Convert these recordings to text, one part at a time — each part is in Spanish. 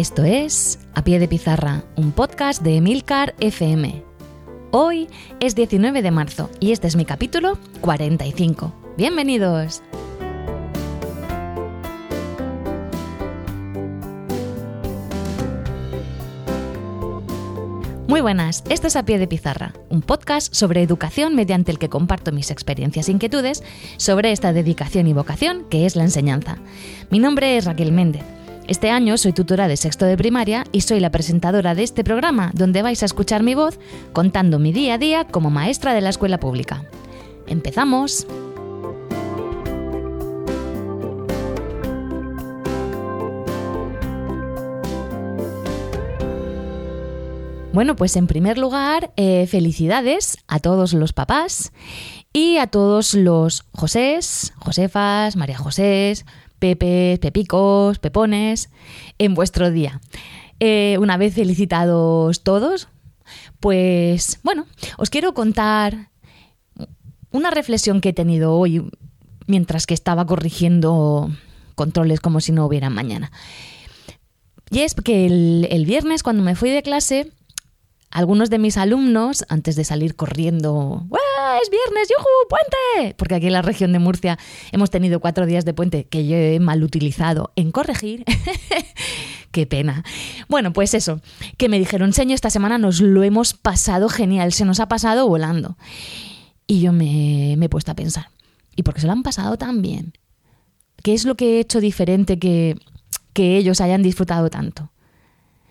Esto es A Pie de Pizarra, un podcast de Emilcar FM. Hoy es 19 de marzo y este es mi capítulo 45. ¡Bienvenidos! Muy buenas, esto es A Pie de Pizarra, un podcast sobre educación mediante el que comparto mis experiencias e inquietudes sobre esta dedicación y vocación que es la enseñanza. Mi nombre es Raquel Méndez este año soy tutora de sexto de primaria y soy la presentadora de este programa donde vais a escuchar mi voz contando mi día a día como maestra de la escuela pública. ¡Empezamos! Bueno, pues en primer lugar, eh, felicidades a todos los papás y a todos los Josés, Josefas, María Josés, Pepes, Pepicos, Pepones, en vuestro día. Eh, una vez felicitados todos, pues bueno, os quiero contar una reflexión que he tenido hoy mientras que estaba corrigiendo controles como si no hubiera mañana. Y es que el, el viernes cuando me fui de clase, algunos de mis alumnos, antes de salir corriendo, ¡Es viernes! ¡Yujú! ¡Puente! Porque aquí en la región de Murcia hemos tenido cuatro días de puente que yo he mal utilizado en corregir. Qué pena. Bueno, pues eso, que me dijeron, señor, esta semana nos lo hemos pasado genial, se nos ha pasado volando. Y yo me, he puesto a pensar, ¿y por qué se lo han pasado tan bien? ¿Qué es lo que he hecho diferente que, que ellos hayan disfrutado tanto?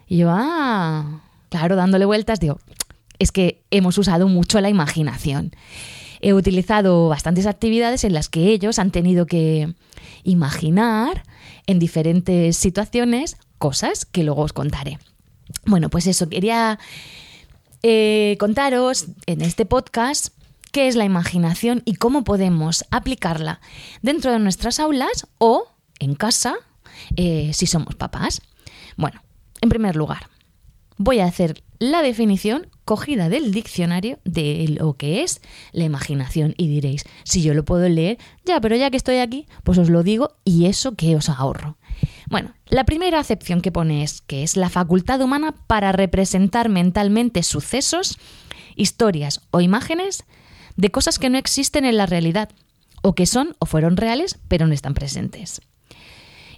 Y yo, ah, claro, dándole vueltas, digo, es que hemos usado mucho la imaginación. He utilizado bastantes actividades en las que ellos han tenido que imaginar en diferentes situaciones cosas que luego os contaré. Bueno, pues eso, quería eh, contaros en este podcast qué es la imaginación y cómo podemos aplicarla dentro de nuestras aulas o en casa eh, si somos papás. Bueno, en primer lugar, voy a hacer la definición cogida del diccionario de lo que es la imaginación y diréis, si yo lo puedo leer, ya, pero ya que estoy aquí, pues os lo digo y eso que os ahorro. Bueno, la primera acepción que pone es que es la facultad humana para representar mentalmente sucesos, historias o imágenes de cosas que no existen en la realidad, o que son o fueron reales pero no están presentes.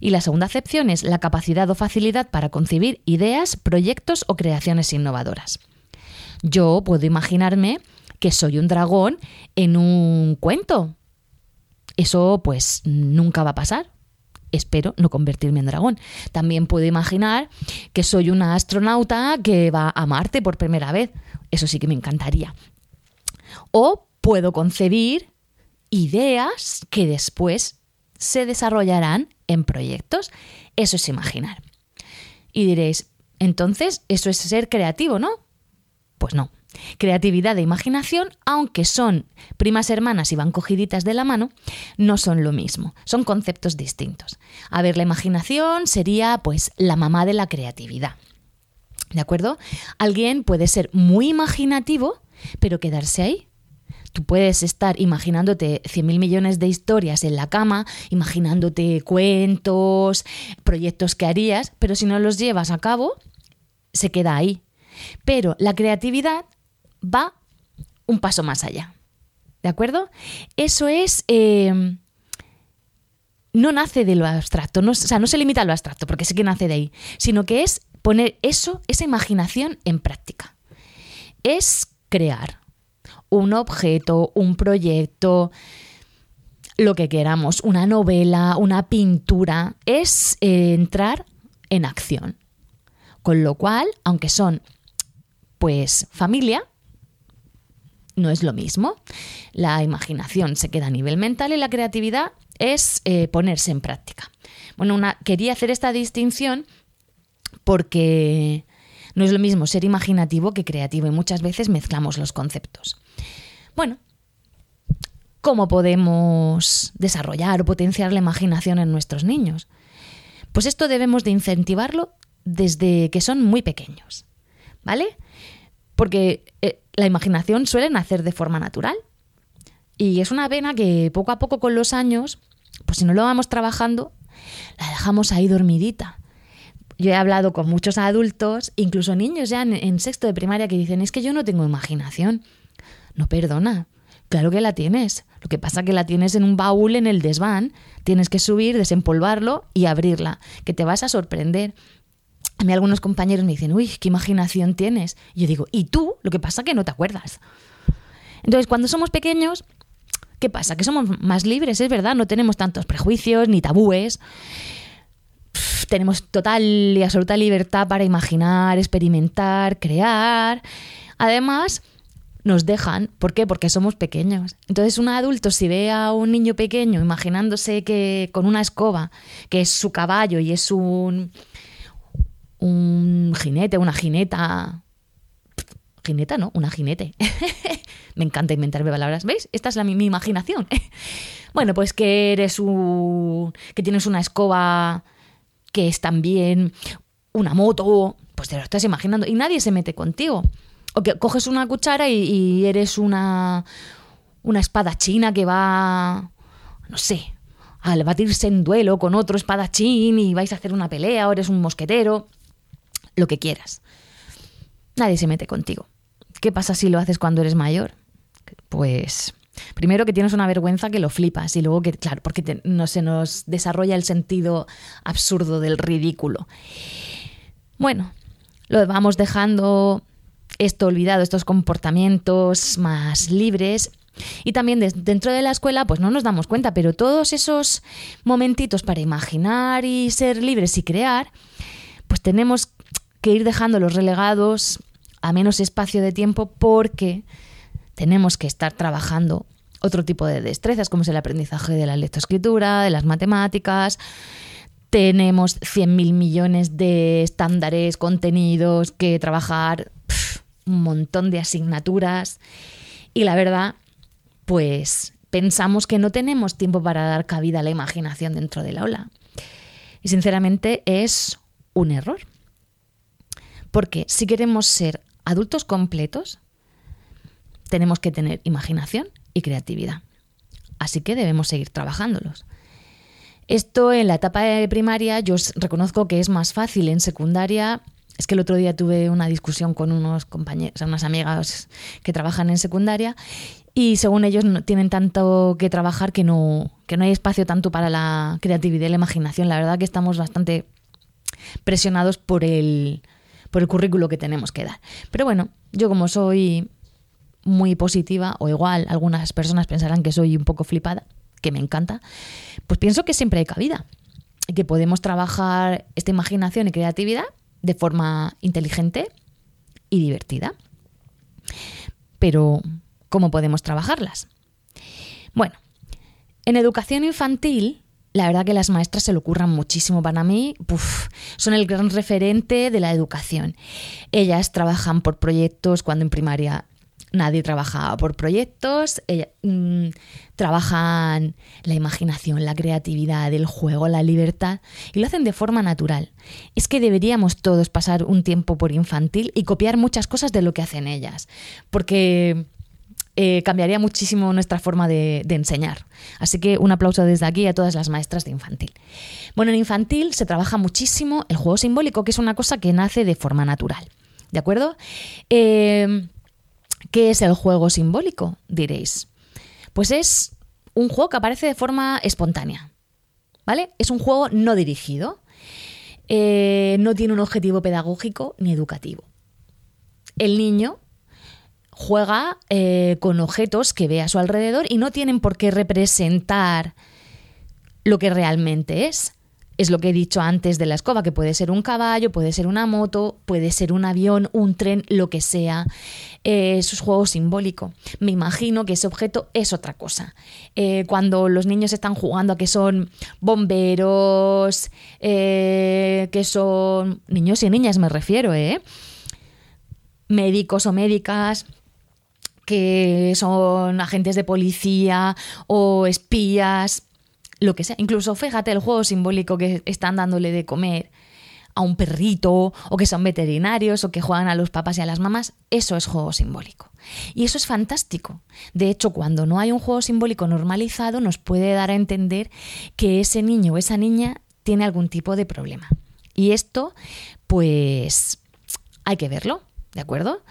Y la segunda acepción es la capacidad o facilidad para concebir ideas, proyectos o creaciones innovadoras. Yo puedo imaginarme que soy un dragón en un cuento. Eso pues nunca va a pasar. Espero no convertirme en dragón. También puedo imaginar que soy una astronauta que va a Marte por primera vez. Eso sí que me encantaría. O puedo concebir ideas que después se desarrollarán en proyectos. Eso es imaginar. Y diréis, entonces, eso es ser creativo, ¿no? Pues no. Creatividad e imaginación, aunque son primas hermanas y van cogiditas de la mano, no son lo mismo, son conceptos distintos. A ver, la imaginación sería pues la mamá de la creatividad. ¿De acuerdo? Alguien puede ser muy imaginativo, pero quedarse ahí, Tú puedes estar imaginándote 100.000 millones de historias en la cama, imaginándote cuentos, proyectos que harías, pero si no los llevas a cabo, se queda ahí. Pero la creatividad va un paso más allá. ¿De acuerdo? Eso es... Eh, no nace de lo abstracto, no, o sea, no se limita a lo abstracto, porque sé que nace de ahí, sino que es poner eso, esa imaginación en práctica. Es crear, un objeto, un proyecto, lo que queramos, una novela, una pintura, es eh, entrar en acción. Con lo cual, aunque son pues familia, no es lo mismo. La imaginación se queda a nivel mental y la creatividad es eh, ponerse en práctica. Bueno, quería hacer esta distinción porque no es lo mismo ser imaginativo que creativo y muchas veces mezclamos los conceptos. Bueno, ¿cómo podemos desarrollar o potenciar la imaginación en nuestros niños? Pues esto debemos de incentivarlo desde que son muy pequeños, ¿vale? Porque eh, la imaginación suele nacer de forma natural y es una vena que poco a poco con los años, pues si no lo vamos trabajando, la dejamos ahí dormidita. Yo he hablado con muchos adultos, incluso niños ya en, sexto de primaria, que dicen, es que yo no tengo imaginación. No perdona, claro que la tienes. Lo que pasa que la tienes en un baúl en el desván. Tienes que subir, desempolvarlo y abrirla, que te vas a sorprender. A mí algunos compañeros me dicen, uy, qué imaginación tienes. Y yo digo, ¿y tú? Lo que pasa es que no te acuerdas. Entonces, cuando somos pequeños, ¿qué pasa? Que somos más libres, es verdad, no tenemos tantos prejuicios ni tabúes tenemos total y absoluta libertad para imaginar, experimentar, crear. Además, nos dejan. ¿Por qué? Porque somos pequeños. Entonces, un adulto, si ve a un niño pequeño imaginándose que con una escoba, que es su caballo y es un, un jinete, una jineta. Jineta, ¿no? Una jinete. Me encanta inventarme palabras. ¿Veis? Esta es la, mi, mi imaginación. bueno, pues que eres un. que tienes una escoba que es también una moto, pues te lo estás imaginando y nadie se mete contigo. O que coges una cuchara y, eres una, una espadachina que va, no sé, al batirse en duelo con otro espadachín y vais a hacer una pelea o eres un mosquetero, lo que quieras. Nadie se mete contigo. ¿Qué pasa si lo haces cuando eres mayor? Pues Primero que tienes una vergüenza que lo flipas y luego que, claro, porque no se nos desarrolla el sentido absurdo del ridículo. Bueno, lo vamos dejando esto olvidado, estos comportamientos más libres. Y también dentro de la escuela, pues no nos damos cuenta, pero todos esos momentitos para imaginar y ser libres y crear, pues tenemos que ir dejando los relegados a menos espacio de tiempo porque tenemos que estar trabajando otro tipo de destrezas, como es el aprendizaje de la lectoescritura, de las matemáticas. Tenemos 100.000 millones de estándares, contenidos que trabajar, un montón de asignaturas. Y la verdad, pues pensamos que no tenemos tiempo para dar cabida a la imaginación dentro del aula. Y sinceramente es un error. Porque si queremos ser adultos completos, tenemos que tener imaginación y creatividad. Así que debemos seguir trabajándolos. Esto en la etapa de primaria yo reconozco que es más fácil. En secundaria, es que el otro día tuve una discusión con unos compañeros, unas amigas que trabajan en secundaria y según ellos no tienen tanto que trabajar que no, que no hay espacio tanto para la creatividad y la imaginación. La verdad que estamos bastante presionados por el, por el currículo que tenemos que dar. Pero bueno, yo como soy muy positiva, o igual algunas personas pensarán que soy un poco flipada, que me encanta, pues pienso que siempre hay cabida, y que podemos trabajar esta imaginación y creatividad de forma inteligente y divertida. Pero, ¿cómo podemos trabajarlas? Bueno, en educación infantil, la verdad que las maestras se lo ocurran muchísimo para mí, son el gran referente de la educación. Ellas trabajan por proyectos cuando en primaria nadie trabaja por proyectos, mm, trabajan la imaginación, la creatividad, el juego, la libertad y lo hacen de forma natural. Es que deberíamos todos pasar un tiempo por infantil y copiar muchas cosas de lo que hacen ellas, porque eh, cambiaría muchísimo nuestra forma de, enseñar. Así que un aplauso desde aquí a todas las maestras de infantil. Bueno, en infantil se trabaja muchísimo el juego simbólico, que es una cosa que nace de forma natural. ¿De acuerdo? Eh, ¿Qué es el juego simbólico? Diréis. Pues es un juego que aparece de forma espontánea. ¿Vale? Es un juego no dirigido. Eh, no tiene un objetivo pedagógico ni educativo. El niño juega eh, con objetos que ve a su alrededor y no tienen por qué representar lo que realmente es. Es lo que he dicho antes de la escoba, que puede ser un caballo, puede ser una moto, puede ser un avión, un tren, lo que sea. Eh, es juego simbólico. Me imagino que ese objeto es otra cosa. Eh, cuando los niños están jugando a que son bomberos, eh, que son niños y niñas me refiero, ¿eh? médicos o médicas que son agentes de policía o espías, lo que sea. Incluso fíjate el juego simbólico que están dándole de comer a un perrito o que son veterinarios o que juegan a los papás y a las mamás, eso es juego simbólico. Y eso es fantástico. De hecho, cuando no hay un juego simbólico normalizado, nos puede dar a entender que ese niño o esa niña tiene algún tipo de problema. Y esto, pues, hay que verlo, ¿de acuerdo?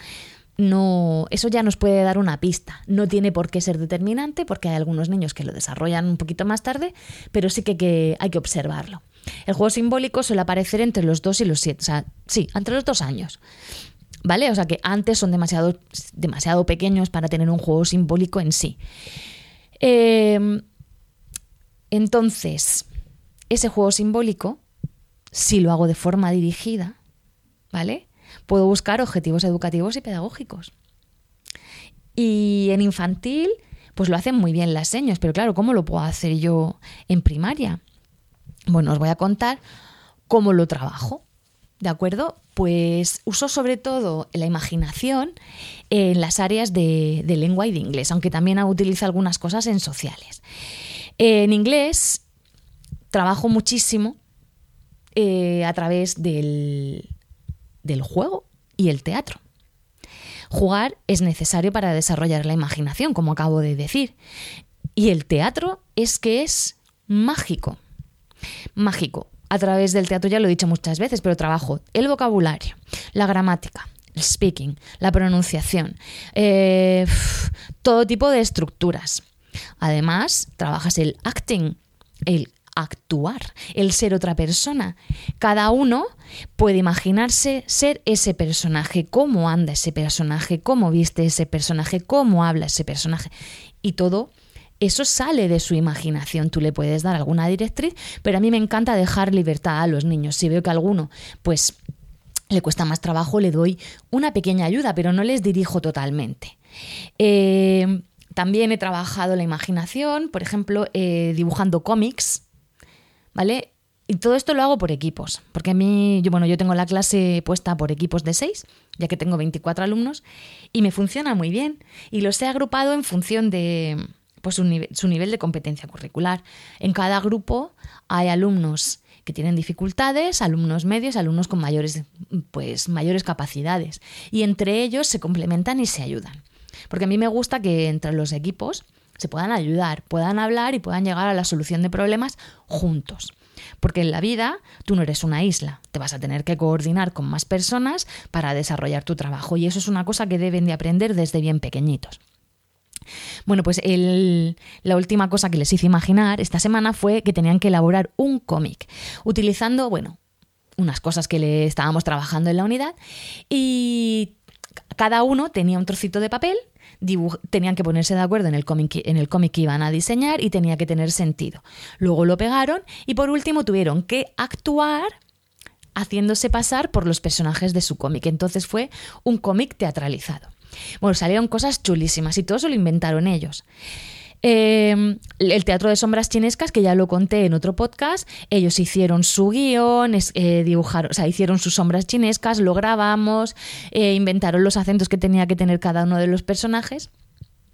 No, eso ya nos puede dar una pista. No tiene por qué ser determinante porque hay algunos niños que lo desarrollan un poquito más tarde, pero sí que, hay que observarlo. El juego simbólico suele aparecer entre los 2 y los 7, o sea, sí, entre los dos años. ¿Vale? O sea que antes son demasiado, demasiado pequeños para tener un juego simbólico en sí. Em, entonces, ese juego simbólico, si lo hago de forma dirigida, ¿vale? Puedo buscar objetivos educativos y pedagógicos. Y en infantil, pues lo hacen muy bien las señas, pero claro, ¿cómo lo puedo hacer yo en primaria? Bueno, os voy a contar cómo lo trabajo. ¿De acuerdo? Pues uso sobre todo la imaginación en las áreas de, lengua y de inglés, aunque también utilizo algunas cosas en sociales. En inglés trabajo muchísimo eh, a través del, del juego y el teatro. Jugar es necesario para desarrollar la imaginación, como acabo de decir. Y el teatro es que es mágico. Mágico. A través del teatro ya lo he dicho muchas veces, pero trabajo el vocabulario, la gramática, el speaking, la pronunciación, eh, todo tipo de estructuras. Además, trabajas el acting, el actuar, el ser otra persona. Cada uno puede imaginarse ser ese personaje, cómo anda ese personaje, cómo viste ese personaje, cómo habla ese personaje. Y todo eso sale de su imaginación. Tú le puedes dar alguna directriz, pero a mí me encanta dejar libertad a los niños. Si veo que alguno, pues le cuesta más trabajo, le doy una pequeña ayuda, pero no les dirijo totalmente. Eh, también he trabajado la imaginación, por ejemplo, eh, dibujando cómics, ¿vale? Y todo esto lo hago por equipos, porque a mí, yo, bueno, yo tengo la clase puesta por equipos de seis, ya que tengo 24 alumnos, y me funciona muy bien. Y los he agrupado en función de pues, su, nivel, de competencia curricular. En cada grupo hay alumnos que tienen dificultades, alumnos medios, alumnos con mayores, pues, mayores capacidades. Y entre ellos se complementan y se ayudan. Porque a mí me gusta que entre los equipos se puedan ayudar, puedan hablar y puedan llegar a la solución de problemas juntos. Porque en la vida tú no eres una isla, te vas a tener que coordinar con más personas para desarrollar tu trabajo y eso es una cosa que deben de aprender desde bien pequeñitos. Bueno, pues la última cosa que les hice imaginar esta semana fue que tenían que elaborar un cómic utilizando, bueno, unas cosas que le estábamos trabajando en la unidad y cada uno tenía un trocito de papel tenían que ponerse de acuerdo en el cómic que iban a diseñar y tenía que tener sentido. Luego lo pegaron y por último tuvieron que actuar haciéndose pasar por los personajes de su cómic. Entonces fue un cómic teatralizado. Bueno, salieron cosas chulísimas y todo eso lo inventaron ellos. Em, el Teatro de Sombras Chinescas, que ya lo conté en otro podcast, ellos hicieron su guion, eh, dibujaron, o sea, hicieron sus sombras chinescas, lo grabamos, eh, inventaron los acentos que tenía que tener cada uno de los personajes.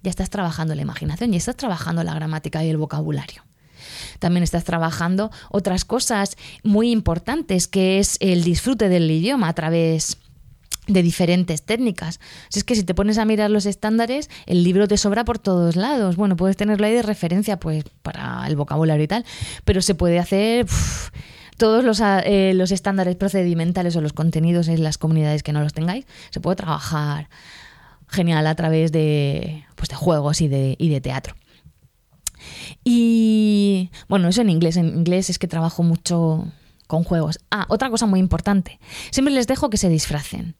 Ya estás trabajando la imaginación, ya estás trabajando la gramática y el vocabulario. También estás trabajando otras cosas muy importantes, que es el disfrute del idioma a través de diferentes técnicas. Si es que si te pones a mirar los estándares, el libro te sobra por todos lados. Bueno, puedes tenerlo ahí de referencia pues para el vocabulario y tal, pero se puede hacer todos los, eh, los, estándares procedimentales o los contenidos en las comunidades que no los tengáis, se puede trabajar genial a través de, pues, de juegos y de, y de teatro. Y bueno, eso en inglés. En inglés es que trabajo mucho con juegos. Ah, otra cosa muy importante. Siempre les dejo que se disfracen.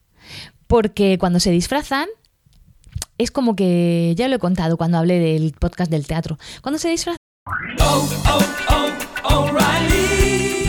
Porque cuando se disfrazan, es como que ya lo he contado cuando hablé del podcast del teatro. Cuando se disfrazan. Oh, oh, oh,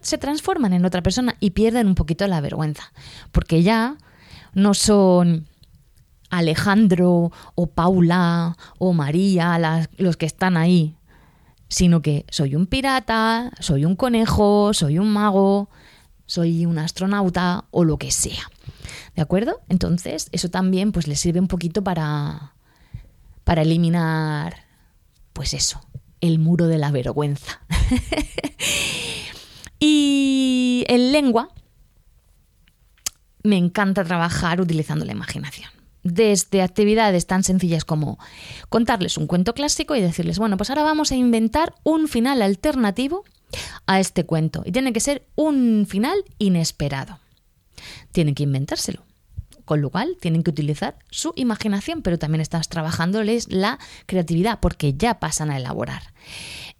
se transforman en otra persona y pierden un poquito la vergüenza, porque ya no son Alejandro o Paula o María los que están ahí, sino que soy un pirata, soy un conejo, soy un mago, soy un astronauta o lo que sea. ¿De acuerdo? Entonces, eso también pues les sirve un poquito para para eliminar pues eso, el muro de la vergüenza. Y en lengua me encanta trabajar utilizando la imaginación. Desde actividades tan sencillas como contarles un cuento clásico y decirles, bueno, pues ahora vamos a inventar un final alternativo a este cuento. Y tiene que ser un final inesperado. Tienen que inventárselo. Con lo cual tienen que utilizar su imaginación, pero también estás trabajándoles la creatividad porque ya pasan a elaborar.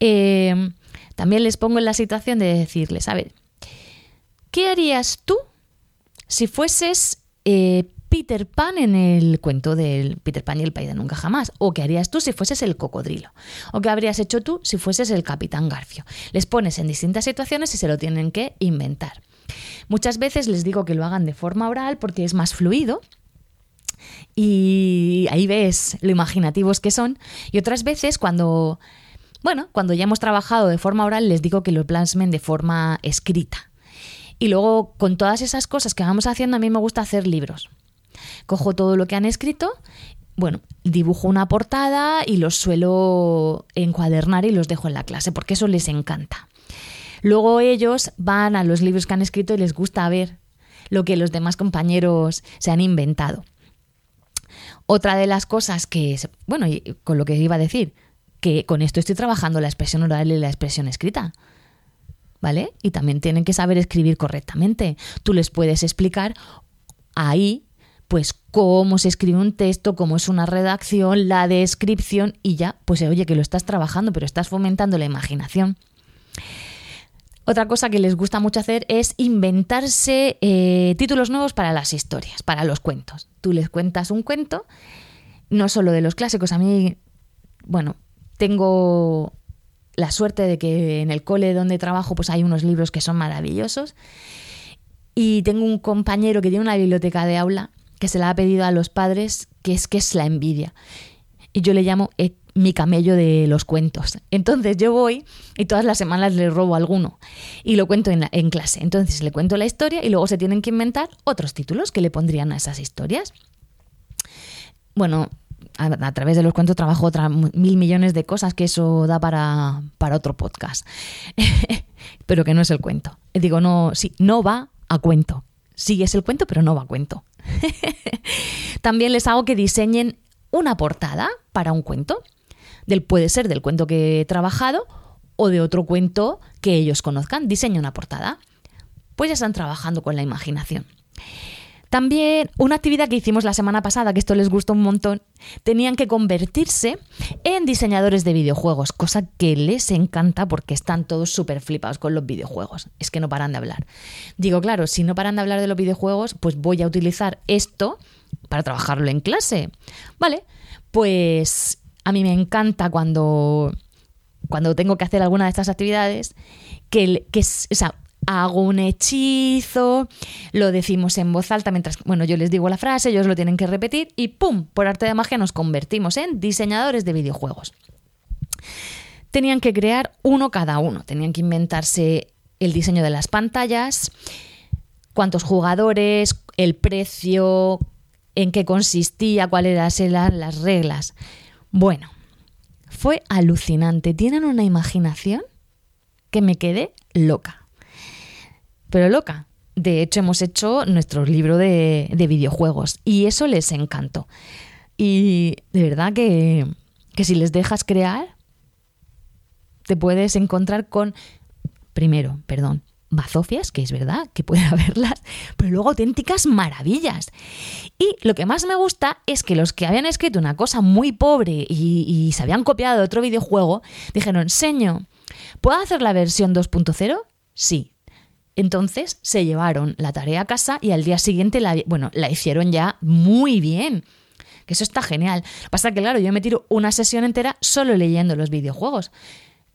Eh, también les pongo en la situación de decirles, a ver, ¿qué harías tú si fueses eh, Peter Pan en el cuento del Peter Pan y el país de nunca jamás? ¿O qué harías tú si fueses el cocodrilo? ¿O qué habrías hecho tú si fueses el capitán Garfio? Les pones en distintas situaciones y se lo tienen que inventar. Muchas veces les digo que lo hagan de forma oral porque es más fluido y ahí ves lo imaginativos que son. Y otras veces cuando, bueno, cuando ya hemos trabajado de forma oral les digo que lo plasmen de forma escrita. Y luego con todas esas cosas que vamos haciendo a mí me gusta hacer libros. Cojo todo lo que han escrito, bueno, dibujo una portada y los suelo encuadernar y los dejo en la clase porque eso les encanta. Luego ellos van a los libros que han escrito y les gusta ver lo que los demás compañeros se han inventado. Otra de las cosas que, bueno, con lo que iba a decir, que con esto estoy trabajando la expresión oral y la expresión escrita. ¿Vale? Y también tienen que saber escribir correctamente. Tú les puedes explicar ahí, pues, cómo se escribe un texto, cómo es una redacción, la descripción y ya, pues, oye, que lo estás trabajando, pero estás fomentando la imaginación. Otra cosa que les gusta mucho hacer es inventarse eh, títulos nuevos para las historias, para los cuentos. Tú les cuentas un cuento, no solo de los clásicos. A mí, bueno, tengo la suerte de que en el cole donde trabajo pues hay unos libros que son maravillosos. Y tengo un compañero que tiene una biblioteca de aula que se la ha pedido a los padres, que es que es la envidia. Y yo le llamo eh, mi camello de los cuentos. Entonces yo voy y todas las semanas le robo alguno y lo cuento en, la- en clase. Entonces le cuento la historia y luego se tienen que inventar otros títulos que le pondrían a esas historias. Bueno, a, través de los cuentos trabajo otra mil millones de cosas que eso da para, para otro podcast. pero que no es el cuento. Digo, no, sí, no va a cuento. Sí es el cuento, pero no va a cuento. También les hago que diseñen una portada para un cuento. Del, puede ser del cuento que he trabajado o de otro cuento que ellos conozcan. Diseña una portada. Pues ya están trabajando con la imaginación. También una actividad que hicimos la semana pasada, que esto les gustó un montón, tenían que convertirse en diseñadores de videojuegos, cosa que les encanta porque están todos súper flipados con los videojuegos. Es que no paran de hablar. Digo, claro, si no paran de hablar de los videojuegos, pues voy a utilizar esto para trabajarlo en clase. Vale, pues a mí me encanta cuando, cuando tengo que hacer alguna de estas actividades, que, que hago un hechizo, lo decimos en voz alta mientras, bueno, yo les digo la frase, ellos lo tienen que repetir y ¡pum! Por arte de magia nos convertimos en diseñadores de videojuegos. Tenían que crear uno cada uno, tenían que inventarse el diseño de las pantallas, cuántos jugadores, el precio, en qué consistía, cuáles eran las reglas. Bueno, fue alucinante. Tienen una imaginación que me quedé loca. Pero loca. De hecho, hemos hecho nuestro libro de, de videojuegos y eso les encantó. Y de verdad que, que si les dejas crear, te puedes encontrar con, primero, perdón, bazofias, que es verdad que puede haberlas, pero luego auténticas maravillas. Y lo que más me gusta es que los que habían escrito una cosa muy pobre y, y se habían copiado de otro videojuego, dijeron, seño, ¿puedo hacer la versión 2.0? Sí. Entonces se llevaron la tarea a casa y al día siguiente la, bueno, la hicieron ya muy bien. Que eso está genial. Pasa que, claro, yo me tiro una sesión entera solo leyendo los videojuegos.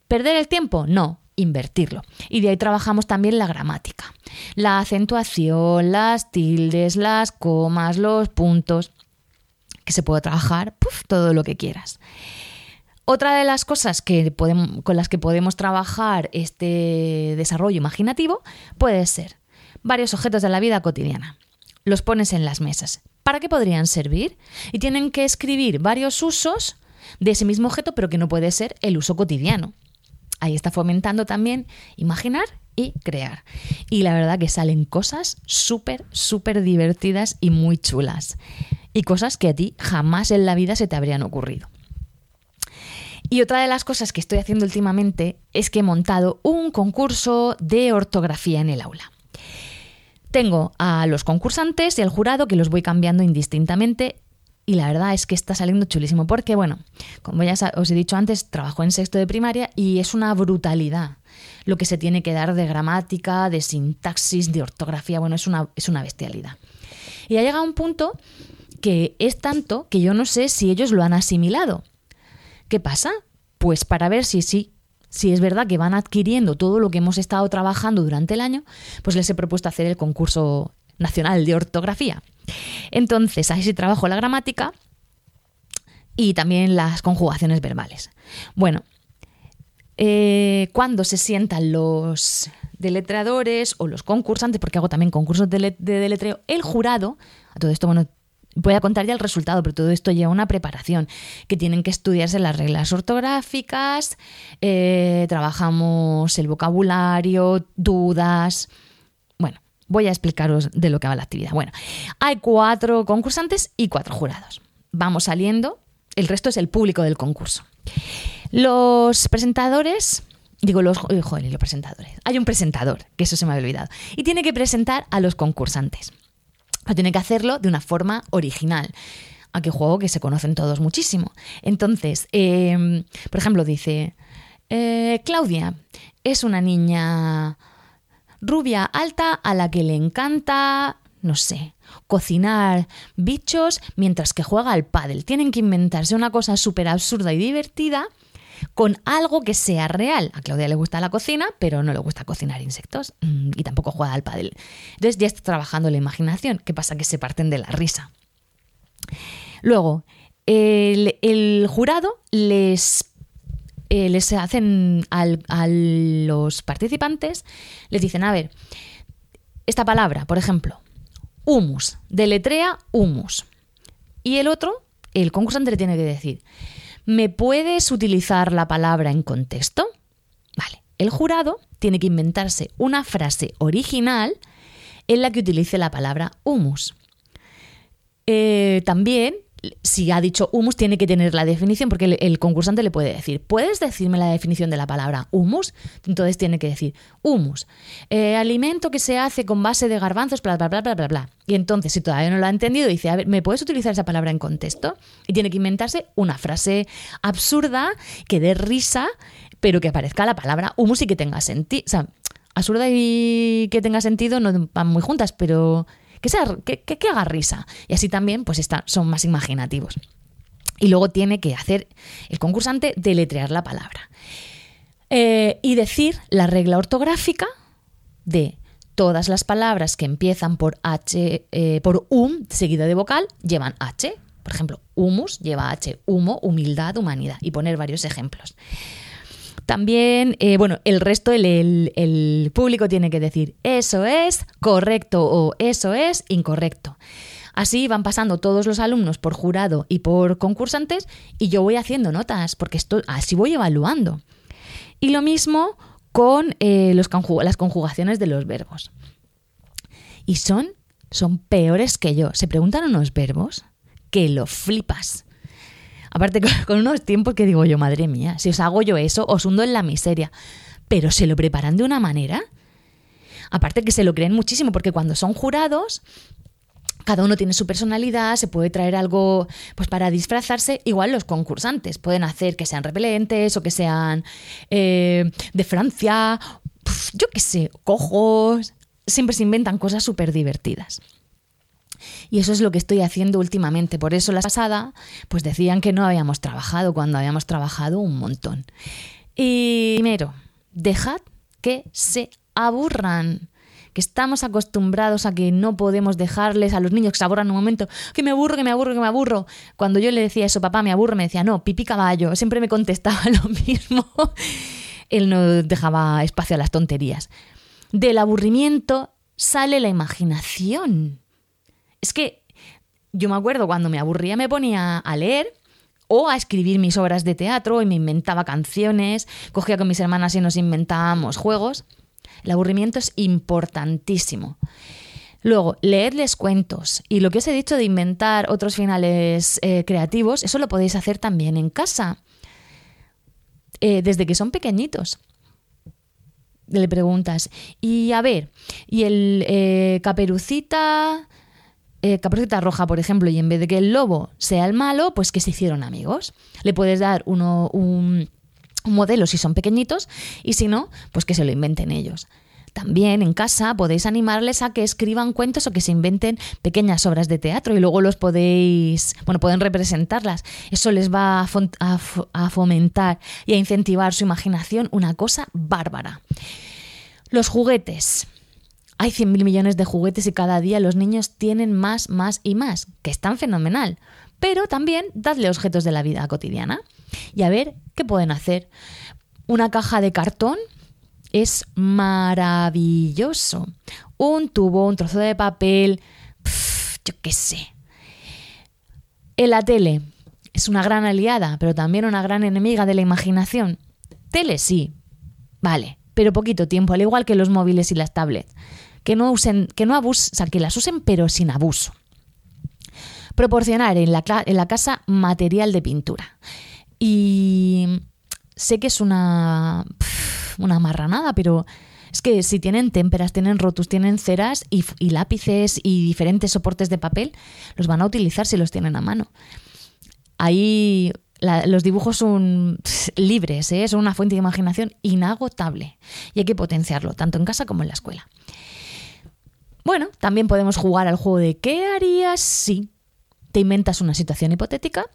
¿Perder el tiempo? No, invertirlo. Y de ahí trabajamos también la gramática, la acentuación, las tildes, las comas, los puntos, que se puede trabajar todo lo que quieras. Otra de las cosas con las que podemos trabajar este desarrollo imaginativo puede ser varios objetos de la vida cotidiana. Los pones en las mesas. ¿Para qué podrían servir? Y tienen que escribir varios usos de ese mismo objeto, pero que no puede ser el uso cotidiano. Ahí está fomentando también imaginar y crear. Y la verdad que salen cosas súper, súper divertidas y muy chulas. Y cosas que a ti jamás en la vida se te habrían ocurrido. Y otra de las cosas que estoy haciendo últimamente es que he montado un concurso de ortografía en el aula. Tengo a los concursantes y al jurado que los voy cambiando indistintamente y la verdad es que está saliendo chulísimo porque, bueno, como ya os he dicho antes, trabajo en sexto de primaria y es una brutalidad lo que se tiene que dar de gramática, de sintaxis, de ortografía, bueno, es una, es una bestialidad. Y ha llegado un punto que es tanto que yo no sé si ellos lo han asimilado. ¿Qué pasa? Pues para ver si sí, si es verdad que van adquiriendo todo lo que hemos estado trabajando durante el año, pues les he propuesto hacer el concurso nacional de ortografía. Entonces, ahí sí trabajo la gramática y también las conjugaciones verbales. Bueno, eh, cuando se sientan los deletreadores o los concursantes, porque hago también concursos de, deletreo, el jurado, a todo esto, bueno, voy a contar ya el resultado, pero todo esto lleva una preparación, que tienen que estudiarse las reglas ortográficas, eh, trabajamos el vocabulario, dudas, Voy a explicaros de lo que va la actividad. Bueno, hay cuatro concursantes y cuatro jurados. Vamos saliendo, el resto es el público del concurso. Los presentadores, digo los, joder, los presentadores. Hay un presentador, que eso se me había olvidado, y tiene que presentar a los concursantes. Pero tiene que hacerlo de una forma original. Aquí juego que se conocen todos muchísimo. Entonces, em, por ejemplo, dice, eh, Claudia es una niña rubia alta a la que le encanta, no sé, cocinar bichos mientras que juega al pádel. Tienen que inventarse una cosa súper absurda y divertida con algo que sea real. A Claudia le gusta la cocina, pero no le gusta cocinar insectos mm, y tampoco juega al pádel. Entonces ya está trabajando la imaginación. ¿Qué pasa? Que se parten de la risa. Luego, el, jurado les eh, les hacen a los participantes, les dicen, a ver, esta palabra, por ejemplo, humus, deletrea humus. Y el otro, el concursante le tiene que decir, ¿me puedes utilizar la palabra en contexto? Vale, el jurado tiene que inventarse una frase original en la que utilice la palabra humus. Eh, también si ha dicho humus, tiene que tener la definición, porque el, concursante le puede decir, ¿puedes decirme la definición de la palabra humus? Entonces tiene que decir, humus, eh, alimento que se hace con base de garbanzos, bla, bla, bla, bla, bla, bla. Y entonces, si todavía no lo ha entendido, dice, a ver, ¿me puedes utilizar esa palabra en contexto? Y tiene que inventarse una frase absurda que dé risa, pero que aparezca la palabra humus y que tenga sentido. O sea, absurda y que tenga sentido no van muy juntas, pero que, haga risa. Y así también pues son más imaginativos. Y luego tiene que hacer el concursante deletrear la palabra. Eh, y decir la regla ortográfica de todas las palabras que empiezan por H, eh, por um, seguida de vocal, llevan H. Por ejemplo, humus lleva H, humo, humildad, humanidad. Y poner varios ejemplos. También, eh, bueno, el resto, el, público tiene que decir eso es correcto o eso es incorrecto. Así van pasando todos los alumnos por jurado y por concursantes y yo voy haciendo notas porque así voy evaluando. Y lo mismo con eh, los las conjugaciones de los verbos. Y son, son peores que yo. Se preguntan unos verbos que lo flipas. Aparte, con unos tiempos que digo yo, madre mía, si os hago yo eso, os hundo en la miseria. Pero se lo preparan de una manera. Aparte que se lo creen muchísimo, porque cuando son jurados, cada uno tiene su personalidad, se puede traer algo pues para disfrazarse. Igual los concursantes pueden hacer que sean repelentes o que sean eh, de Francia, yo qué sé, cojos. Siempre se inventan cosas súper divertidas. Y eso es lo que estoy haciendo últimamente. Por eso la pasada, pues decían que no habíamos trabajado cuando habíamos trabajado un montón. Y primero, dejad que se aburran que estamos acostumbrados a que no podemos dejarles a los niños que se aburran un momento, que me aburro, que me aburro, que me aburro. Cuando yo le decía eso, papá, me aburro, me decía, no, pipí caballo, siempre me contestaba lo mismo. Él no dejaba espacio a las tonterías. Del aburrimiento sale la imaginación. Es que yo me acuerdo cuando me aburría me ponía a leer o a escribir mis obras de teatro y me inventaba canciones, cogía con mis hermanas y nos inventábamos juegos. El aburrimiento es importantísimo. Luego, leedles cuentos. Y lo que os he dicho de inventar otros finales eh, creativos, eso lo podéis hacer también en casa, eh, desde que son pequeñitos. Le preguntas, y a ver, y el eh, caperucita, eh, roja, por ejemplo, y en vez de que el lobo sea el malo, pues que se hicieron amigos. Le puedes dar uno, un, modelo si son pequeñitos y si no, pues que se lo inventen ellos. También en casa podéis animarles a que escriban cuentos o que se inventen pequeñas obras de teatro y luego los podéis, bueno, pueden representarlas. Eso les va a fomentar y a incentivar su imaginación, una cosa bárbara. Los juguetes. Hay 100.000 millones de juguetes y cada día los niños tienen más, más y más, que están fenomenal. Pero también dadle objetos de la vida cotidiana y a ver qué pueden hacer. Una caja de cartón es maravilloso. Un tubo, un trozo de papel, pf, yo qué sé. En la tele es una gran aliada, pero también una gran enemiga de la imaginación. Tele sí, vale, pero poquito tiempo, al igual que los móviles y las tablets. Que no usen, que no abusen, que las usen pero sin abuso. Proporcionar en la, casa material de pintura. Y sé que es una, una marranada, pero es que si tienen témperas, tienen rotus, tienen ceras y, lápices y diferentes soportes de papel, los van a utilizar si los tienen a mano. Ahí los dibujos son libres, ¿eh? son una fuente de imaginación inagotable y hay que potenciarlo, tanto en casa como en la escuela. Bueno, también podemos jugar al juego de ¿qué harías si? Te inventas una situación hipotética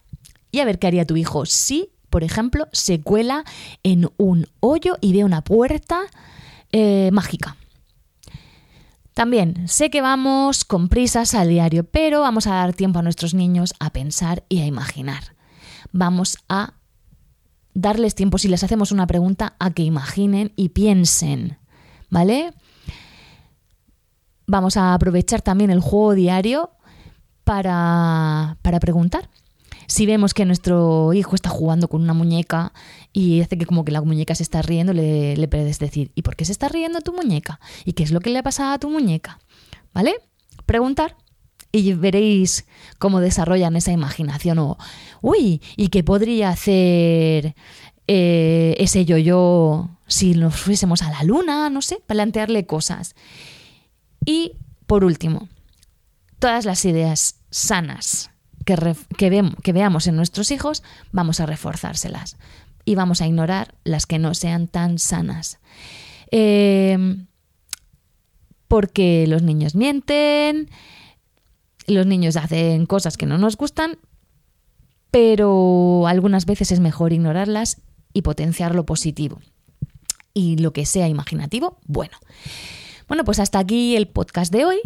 y a ver qué haría tu hijo si, por ejemplo, se cuela en un hoyo y ve una puerta eh, mágica. También sé que vamos con prisas al diario, pero vamos a dar tiempo a nuestros niños a pensar y a imaginar. Vamos a darles tiempo, si les hacemos una pregunta, a que imaginen y piensen. ¿Vale? Vamos a aprovechar también el juego diario para, para preguntar. Si vemos que nuestro hijo está jugando con una muñeca y hace que como que la muñeca se está riendo, le, le puedes decir, ¿y por qué se está riendo tu muñeca? ¿Y qué es lo que le ha pasado a tu muñeca? ¿Vale? Preguntar y veréis cómo desarrollan esa imaginación o, uy, ¿y qué podría hacer eh, ese yo-yo si nos fuésemos a la luna? No sé, plantearle cosas. Y por último, todas las ideas sanas que, que, veam- que veamos en nuestros hijos, vamos a reforzárselas y vamos a ignorar las que no sean tan sanas. Eh, porque los niños mienten, los niños hacen cosas que no nos gustan, pero algunas veces es mejor ignorarlas y potenciar lo positivo. Y lo que sea imaginativo, bueno. Bueno, pues hasta aquí el podcast de hoy.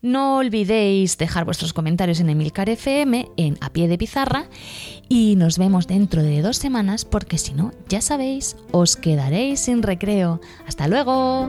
No olvidéis dejar vuestros comentarios en Emilcar FM, en A Pie de Pizarra, y nos vemos dentro de dos semanas porque si no, ya sabéis, os quedaréis sin recreo. ¡Hasta luego!